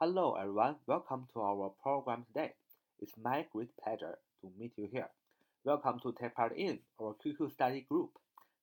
Hello, everyone. Welcome to our program today. It's my great pleasure to meet you here. Welcome to take part in our QQ study group.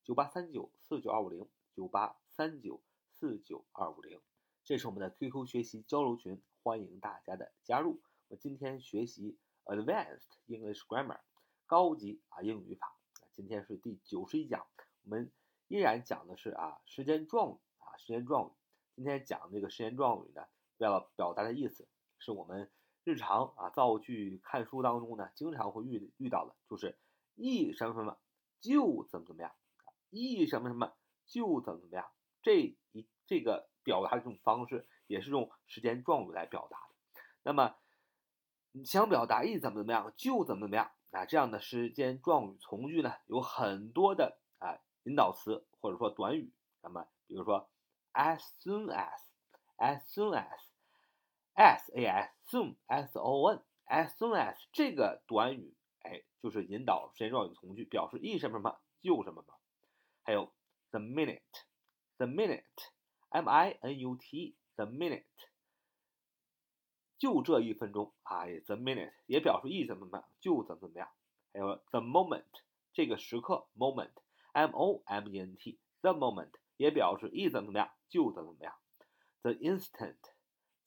九八三九四九二五零九八三九四九二五零，这是我们的 QQ 学习交流群，欢迎大家的加入。我今天学习 Advanced English Grammar，高级啊英语语法。今天是第九十一讲，我们依然讲的是啊时间状语啊时间状语。今天讲这个时间状语呢，为了表达的意思，是我们日常啊造句看书当中呢经常会遇遇到的，就是一什么什么就怎么怎么样，一什么什么就怎么怎么样。这一这个表达的这种方式也是用时间状语来表达的。那么你想表达一怎么怎么样就怎么怎么样。啊，这样的时间状语从句呢，有很多的啊引导词或者说短语。那么，比如说，as soon as，as soon as a s soon s o n as soon as 这个短语，哎，就是引导时间状语从句，表示一什么什么就什么什么。还有 the minute，the minute，m i n u t，the minute。就这一分钟啊，the minute 也表示一怎么怎么样，就怎么怎么样。还有 the moment 这个时刻，moment，m o m e n t，the moment 也表示一怎么怎么样，就怎么怎么样。the instant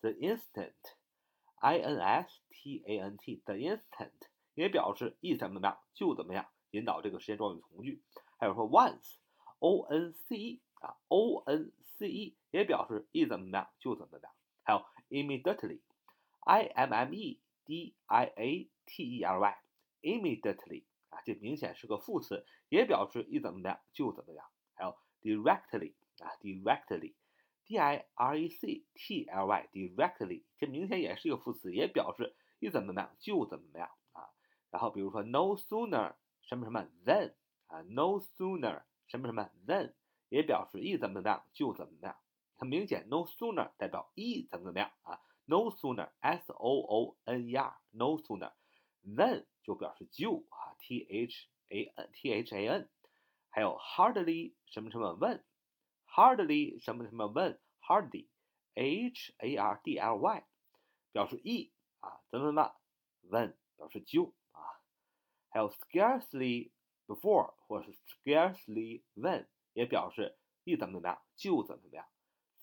instant，the instant，i n s t a n t，the instant 也表示一怎么怎么样，就怎么样，引导这个时间状语从句。还有说 once，o n c e 啊，o n c e 也表示一怎么怎么样，就怎么怎么样。还有 immediately。I M M E D I A T E L Y，immediately 啊，这明显是个副词，也表示一怎么样就怎么样。还有 directly 啊 ，directly，D I R E C T L Y，directly，这明显也是一个副词，也表示一怎么样就怎么样啊。然后比如说 no sooner 什么什么 than 啊，no sooner 什么什么 than 也表示一怎么样就怎么样。很明显，no sooner 代表一怎么怎么样啊。No sooner, s o o n e r, no sooner, than 就表示就啊，t h a n t h a n，还有 hardly 什么什么 when when，hardly 什么什么 when，hardly, h a r d l y 表示一啊，怎么怎么 when 表示就啊，还有 scarcely before 或者是 scarcely when 也表示一怎么怎么样就怎么怎么样，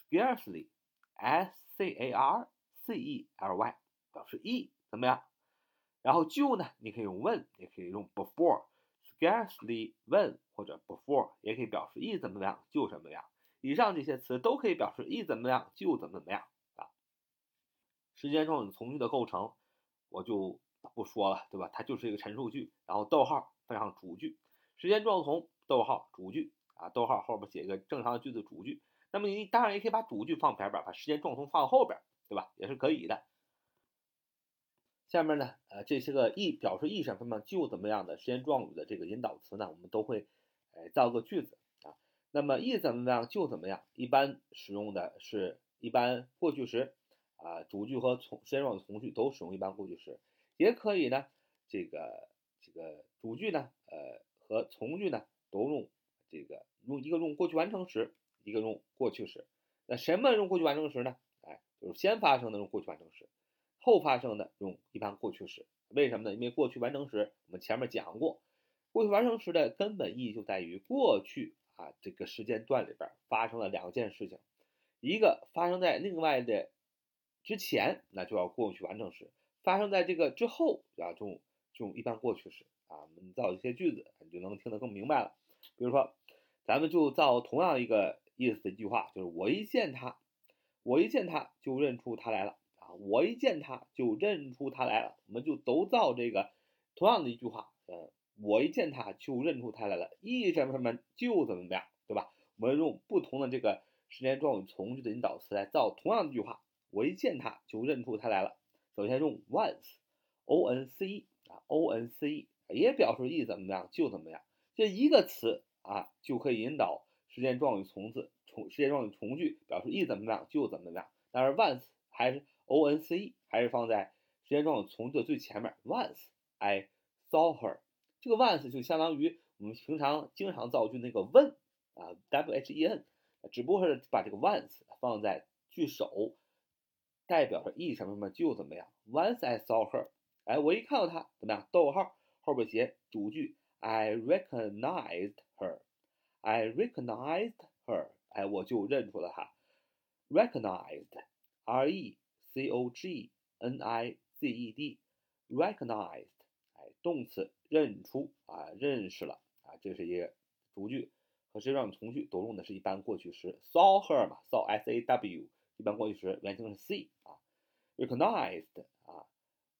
scarcely, s c a r C E L Y 表示一怎么样？然后就呢，你可以用 when，也可以用 before，scarcely when 或者 before 也可以表示一怎么样就怎么样。 以上这些词都可以表示一怎么样就怎么怎么样啊。时间状语从句的构成我就不说了，对吧？它就是一个陈述句，然后逗号配上主句，时间状从逗号主句啊，逗号后边写一个正常的句子主句。那么你当然也可以把主句放前边，把时间状从放后边。对吧？也是可以的。下面呢，呃，这些个一表示意什么什么就怎么样的时间状语的这个引导词呢，我们都会，呃，造个句子。那么一怎么样就怎么样，一般使用的是一般过去时啊，主句和从时间状语从句都使用一般过去时，也可以呢，这个这个主句呢，呃，和从句呢都用这个用一个用过去完成时，一个用过去时。那什么用过去完成时呢？哎就是先发生的用过去完成时，后发生的用一般过去时。为什么呢？因为过去完成时我们前面讲过，过去完成时的根本意义就在于过去啊这个时间段里边发生了两件事情，一个发生在另外的之前，那就要过去完成时；发生在这个之后，要用用一般过去时。啊，我们造一些句子，你就能听得更明白了。比如说，咱们就造同样一个意思的一句话，就是我一见他。我一见他就认出他来了啊！我一见他就认出他来了，我们就都造这个同样的一句话，呃，我一见他就认出他来了，一什么什么就怎么怎么样，对吧？我们用不同的这个时间状语从句的引导词来造同样的句话，我一见他就认出他来了。首先用 once，o n c e 啊，o n c e 也表示一怎么样就怎么样，这一个词啊就可以引导时间状语从字。从时间状语从句表示一怎么样就怎么样，但是 once 还是 o n c e 还是放在时间状语从句的最前面。Once I saw her，这个 once 就相当于我们平常经常造句那个 when 啊，w h e n，只不过是把这个 once 放在句首代表着一什么什么就怎么样。Once I saw her，哎，我一看到她怎么样？逗号后边写主句，I recognized her，I recognized her，哎，我就认出了她。Recognized，R E C O G N I Z E D，recognized，动词认出啊，认识了啊，这是一个主句。和实际上从句都用的是一般过去时，saw her 嘛，saw s a w，一般过去时原型是 see 啊，recognized 啊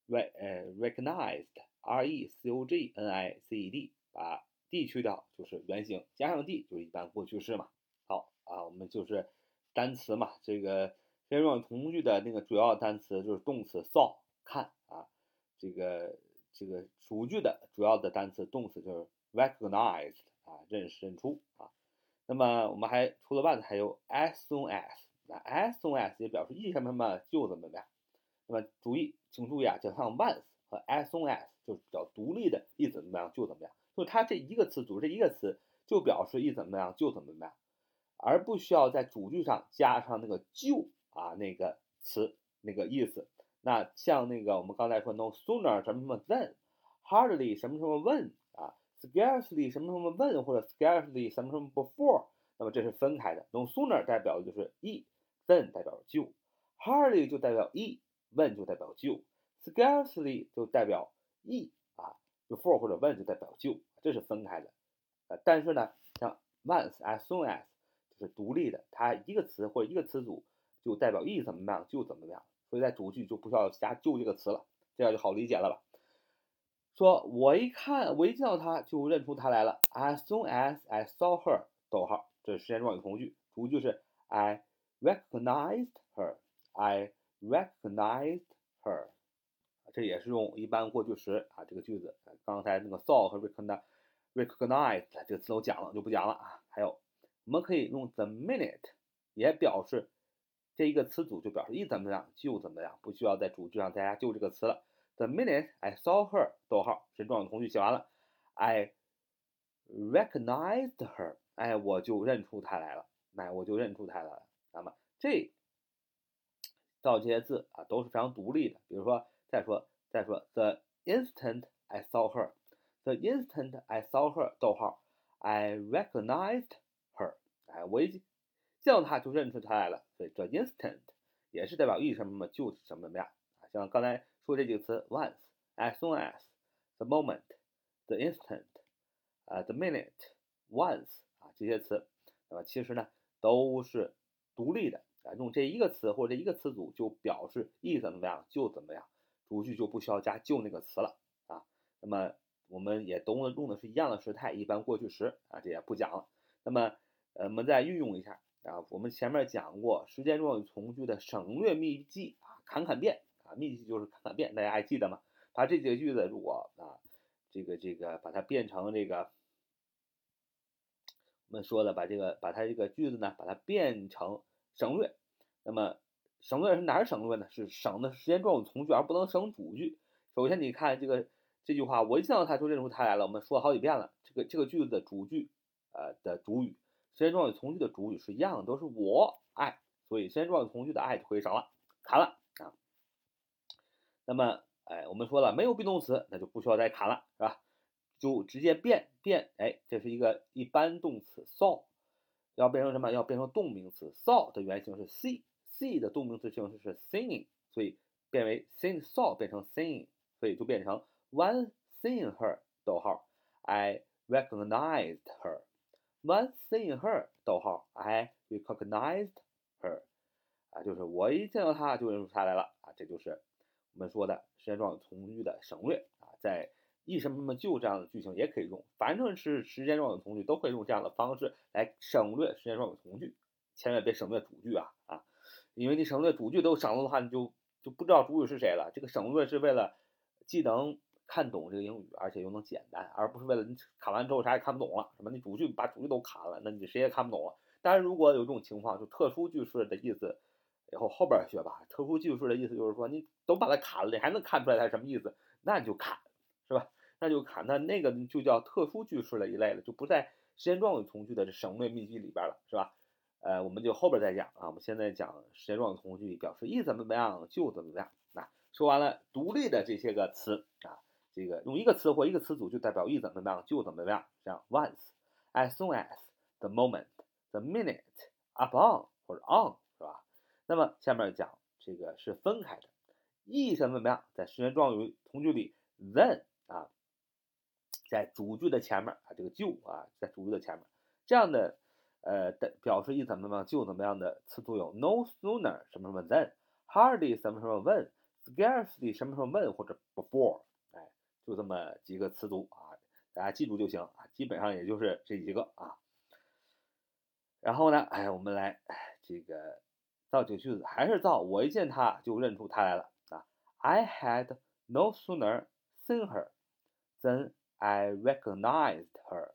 ，re 呃 recognized r e c o g n i c e d，把 d 去掉就是原形，加上 d 就是一般过去式嘛。好啊，我们就是单词嘛，这个实际上从句的那个主要单词就是动词 saw 看啊，这个这个主句的主要的单词动词就是 recognized。啊，认识认出啊，那么我们还除了 once 还有 as soon as，那 as soon as 也表示一什么什么就怎么样。那么注意，请注意啊，就像 once 和 as soon as 就是比较独立的，意思怎么样就怎么样，就它这一个词组这一个词就表示一怎么样就怎么样，而不需要在主句上加上那个就啊那个词那个意思。那像那个我们刚才说 no sooner 什么什么 than，hardly 什么什么 when 啊。Scarcely 什么什么 when 或者 scarcely 什么什么 before，那么这是分开的。No sooner 代表的就是 e，then 代表就，hardly 就代表 e，when 就代表就，scarcely 就代表 e 啊，before 或者 when 就代表就，这是分开的。呃，但是呢，像 once，as soon as 就是独立的，它一个词或者一个词组就代表 e 怎么样就怎么样，所以在主句就不需要加就这个词了，这样就好理解了吧？说，我一看，我一见到他就认出他来了。As soon as I saw her，逗号，这是时间状语从句，主句是 I recognized her，I recognized her，这也是用一般过去时啊，这个句子，刚才那个 saw 和 recognize，recognized 这个词都讲了，就不讲了啊。还有，我们可以用 the minute，也表示这一个词组就表示一怎么样就怎么样，不需要在主句上再加就这个词了。The minute I saw her，逗号，时状语从句写完了，I recognized her，哎，我就认出她来了，哎，我就认出她来了。那么这造这些字啊都是非常独立的。比如说，再说，再说，The instant I saw her，The instant I saw her，逗号，I recognized her，哎，我一见到她就认出她来了。所以这 instant 也是代表一什么什么就什么什么样啊，像刚才。说这几个词：once、as soon as、the moment、the instant、啊 the minute、once 啊这些词，那么其实呢都是独立的啊，用这一个词或者这一个词组就表示意怎么样就怎么样，主句就不需要加就那个词了啊。那么我们也都用的是一样的时态，一般过去时啊，这也不讲了。那么呃，我们再运用一下啊，我们前面讲过时间状语从句的省略秘籍啊，砍砍变。啊，秘籍就是砍砍变，大家还记得吗？把这几个句子如果啊，这个这个把它变成这个，我们说的把这个把它这个句子呢，把它变成省略。那么省略是哪省略呢？是省的时间状语从句，而不能省主句。首先你看这个这句话，我一见到它就认出它来了。我们说了好几遍了，这个这个句子的主句呃的主语，时间状语从句的主语是一样的，都是我爱，所以时间状语从句的爱就可以省了，砍了啊。那么，哎，我们说了没有 be 动词，那就不需要再砍了，是吧？就直接变变，哎，这是一个一般动词 saw，要变成什么？要变成动名词 saw 的原型是 see，see 的动名词形式是 singing，所以变为 sing saw 变成 singing，所以就变成 one seeing her，逗号，I recognized her Once seeing her，逗号，I recognized her，啊，就是我一见到她就认出她来了，啊，这就是。我们说的时间状语从句的省略啊，在一什么什么就这样的句型也可以用，反正是时间状语从句都会用这样的方式来省略时间状语从句，千万别省略主句啊啊，因为你省略主句都省了的话，你就就不知道主语是谁了。这个省略是为了既能看懂这个英语，而且又能简单，而不是为了你砍完之后啥也看不懂了，什么你主句把主句都砍了，那你谁也看不懂了。当然，如果有这种情况，就特殊句式的意思。以后后边学吧。特殊句式的意思就是说，你都把它砍了，你还能看出来它什么意思，那你就砍，是吧？那就砍，那那个就叫特殊句式的一类了，就不在时间状语从句的省略秘籍里边了，是吧？呃，我们就后边再讲啊。我们现在讲时间状语从句，表示一怎么怎么样就怎么样。那说完了独立的这些个词啊，这个用一个词或一个词组就代表一怎么怎么样就怎么怎么样，像 once，as soon as，the moment，the minute，up on 或者 on 是吧？那么下面讲这个是分开的，一怎么怎么样，在时间状语从句里，then 啊，在主句的前面啊，这个就啊，在主句的前面，这样的。呃，的表示一怎么怎么样就怎么样的词组有 no sooner 什么什么 than，hardly 什么什么 when，scarcely 什么什么 when 或者 before，那么几个词组啊，大家记住就行啊，基本上也就是这几个啊。然后呢，哎，我们来这个造这个句子，还是造我一见他就认出他来了啊。I had no sooner seen her than I recognized her.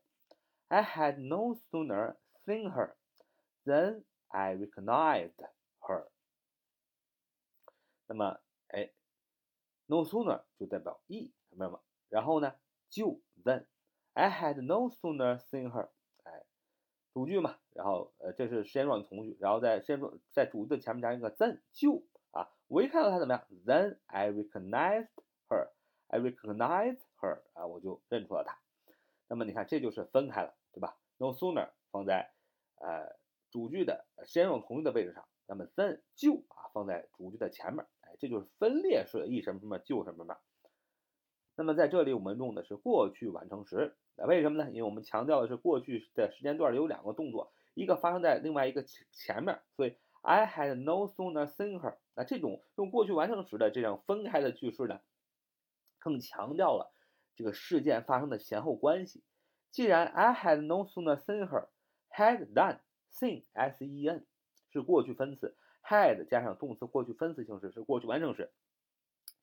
I had no sooner seen her, than I recognized her。那么，哎，no sooner 就代表 e，明白吗？然后呢，就 then I had no sooner seen her，哎，主句嘛，然后呃，这是时间状语从句，然后在时间状在主句的前面加一个 then 就啊，我一看到她怎么样？Then I recognized her，I recognized her 啊，我就认出了她。那么你看，这就是分开了，对吧？No sooner 放在呃主句的时间状语从句的位置上，那么 then 就啊放在主句的前面，哎，这就是分裂式的一什么什么就什么什么。那么在这里我们用的是过去完成时，那为什么呢？因为我们强调的是过去的时间段里有两个动作，一个发生在另外一个前面，所以 I had no sooner seen her。那这种用过去完成时的这样分开的句式呢，更强调了这个事件发生的前后关系。既然 I had no sooner seen her，had done seen s e n 是过去分词，had 加上动词过去分词形式是过去完成时。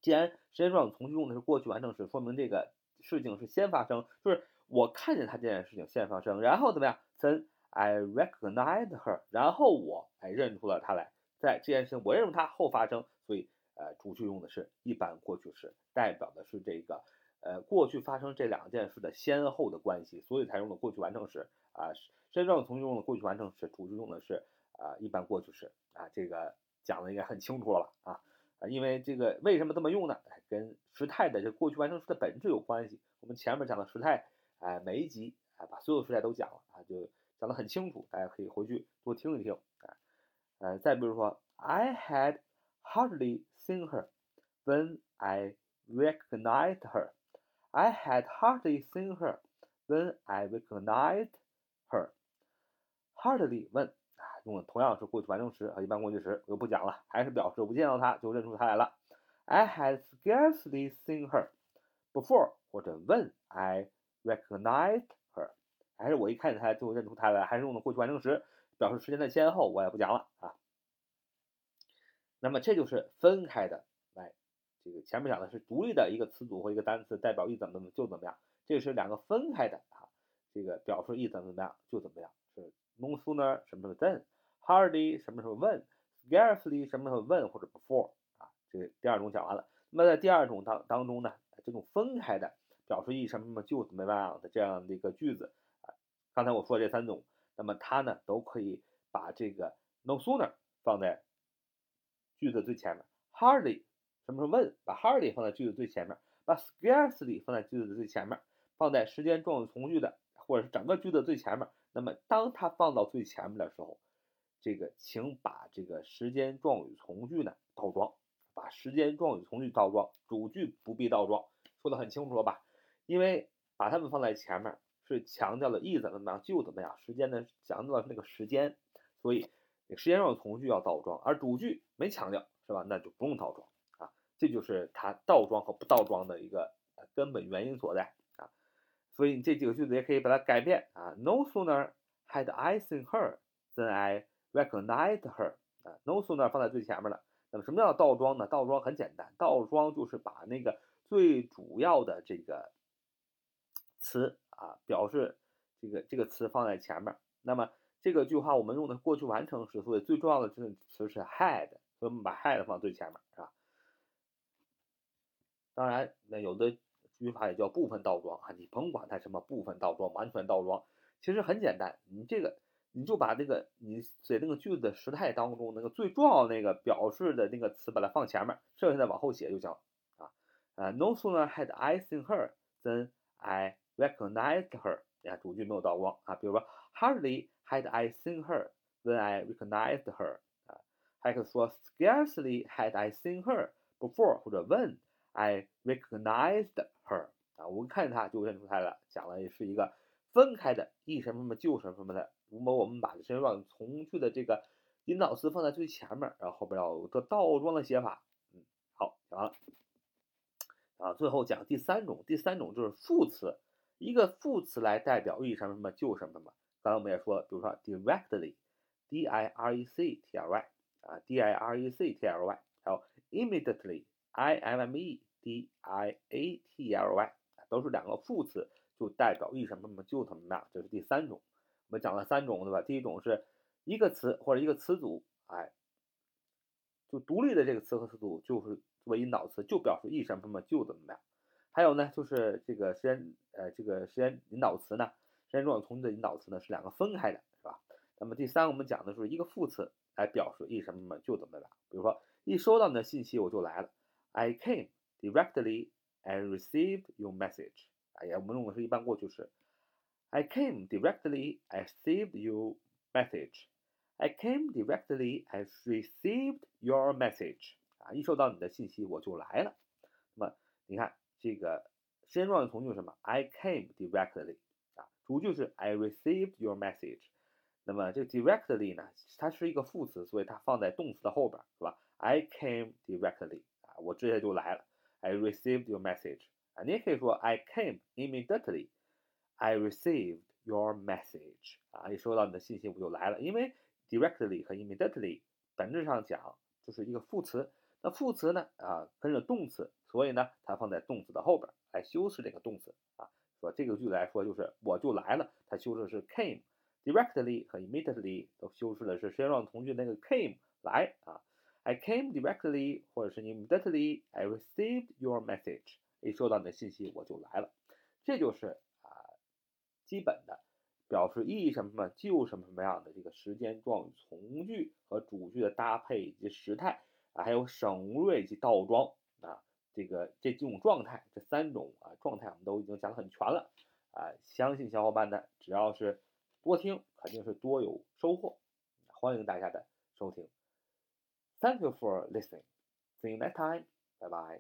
既然时间状语从句用的是过去完成时，说明这个事情是先发生，就是我看见他这件事情先发生，然后怎么样？Then I recognized her，然后我哎认出了他来，在这件事情我认出他后发生，所以呃主句用的是一般过去时，代表的是这个。呃，过去发生这两件事的先后的关系，所以才用的过去完成时啊。时间状语从句用的过去完成时，主句用的是啊一般过去时啊。这个讲的应该很清楚了吧？啊啊，因为这个为什么这么用呢？跟时态的这过去完成时的本质有关系。我们前面讲的时态，哎，每一集啊把所有时态都讲了啊，就讲得很清楚，大家可以回去多听一听啊。呃，再比如说，I had hardly seen her when I recognized her。I had hardly seen her when I recognized her. Hardly 问啊，用的同样是过去完成时和一般过去时，我就不讲了，还是表示我不见到他就认出他来了。I had scarcely seen her before 或者 when I recognized her，还是我一看见他就认出他来，还是用的过去完成时，表示时间的先后，我也不讲了啊。那么这就是分开的。来这个前面讲的是独立的一个词组或一个单词，代表一怎么怎么就怎么样，这是两个分开的啊。这个表示一怎么怎么样就怎么样，是 no sooner 什么什么 then，hardly 什么什么 when，scarcely 什么什么 when 或者 before 啊。这第二种讲完了。那么在第二种当当中呢，这种分开的表示一什么什么就怎么样的这样的一个句子啊，刚才我说这三种，那么它呢都可以把这个 no sooner 放在句子最前面，hardly。什么时候问？把 hardly 放在句子最前面，把 scarcely 放在句子的最前面，放在时间状语从句的或者是整个句子最前面。那么当它放到最前面的时候，这个请把这个时间状语从句呢倒装，把时间状语从句倒装，主句不必倒装，说的很清楚了吧？因为把它们放在前面是强调了意怎么怎么样就怎么样，时间呢强调的是那个时间，所以时间状语从句要倒装，而主句没强调是吧？那就不用倒装啊。这就是它倒装和不倒装的一个根本原因所在，所以你这几个句子也可以把它改变啊。No sooner had I seen her than I recognized her 啊，no sooner 放在最前面了。那么什么叫倒装呢？倒装很简单，倒装就是把那个最主要的这个词啊，表示这个这个词放在前面。那么这个句话我们用的过去完成时，所以最重要的这个词是 had，所以我们把 had 放最前面，是吧？当然，那有的语法也叫部分倒装啊，你甭管它什么部分倒装、完全倒装，其实很简单。你这个你就把那个你写那个句子的时态当中那个最重要那个表示的那个词把它放前面，剩下的往后写就行啊。呃，No sooner had I seen her than I recognized her。你看主句没有倒光啊。比如说，Hardly had I seen her when I recognized her。啊，还可以说，Scarcely had I seen her before，或者 when I recognized her。啊，我们看见它就认出它了，讲的也是一个分开的，一什么什么就什么什么的。如果我们把身状语从句的这个引导词放在最前面，然后后边要有个倒装的写法。嗯，好，讲完了。啊，最后讲第三种，第三种就是副词，一个副词来代表一什么什么就什么什么。刚才我们也说了，比如说 directly，d i r e c t l y，啊，d i r e c t l y，还有 immediately，i m m e d i a t l y，都是两个副词，就代表一什么什么就怎么样。这是第三种。我们讲了三种，对吧？第一种是一个词或者一个词组，哎，就独立的这个词和词组就是作为引导词，就表示一什么什么就怎么样。还有呢，就是这个时间，呃，这个时间引导词呢，时间状语从句的引导词呢是两个分开的，是吧？那么第三，我们讲的是一个副词来表示一什么什么就怎么样。比如说，一收到你的信息我就来了，I came directly and received your message。哎呀，我们用的是一般过去时。I came directly. I received your message. I came directly. I received your message. 啊，一收到你的信息我就来了。那么你看这个时间状语从句是什么？I came directly. 啊，主句是 I received your message. 那么这个 directly 呢，它是一个副词，所以它放在动词的后边，是吧？I came directly. 啊，我直接就来了。 I received your message. 啊，你也可以说 I came immediately. I received your message 啊，一收到你的信息我就来了。因为 directly 和 immediately 本质上讲就是一个副词，那副词呢啊跟着动词，所以呢它放在动词的后边来修饰这个动词啊。说这个句子来说就是我就来了，它修饰的是 came。directly 和 immediately 都修饰的是时间状语从句那个 came 来啊。I came directly 或者是 immediately I received your message，一收到你的信息我就来了，这就是啊。基本的表示意什么什么就什么什么样的这个时间状语从句和主句的搭配以及时态啊，还有省略以及倒装啊，这个这几种状态，这三种啊状态我们都已经讲得很全了啊，相信小伙伴呢只要是多听，肯定是多有收获，欢迎大家的收听。Thank you for listening. See you next time. Bye bye.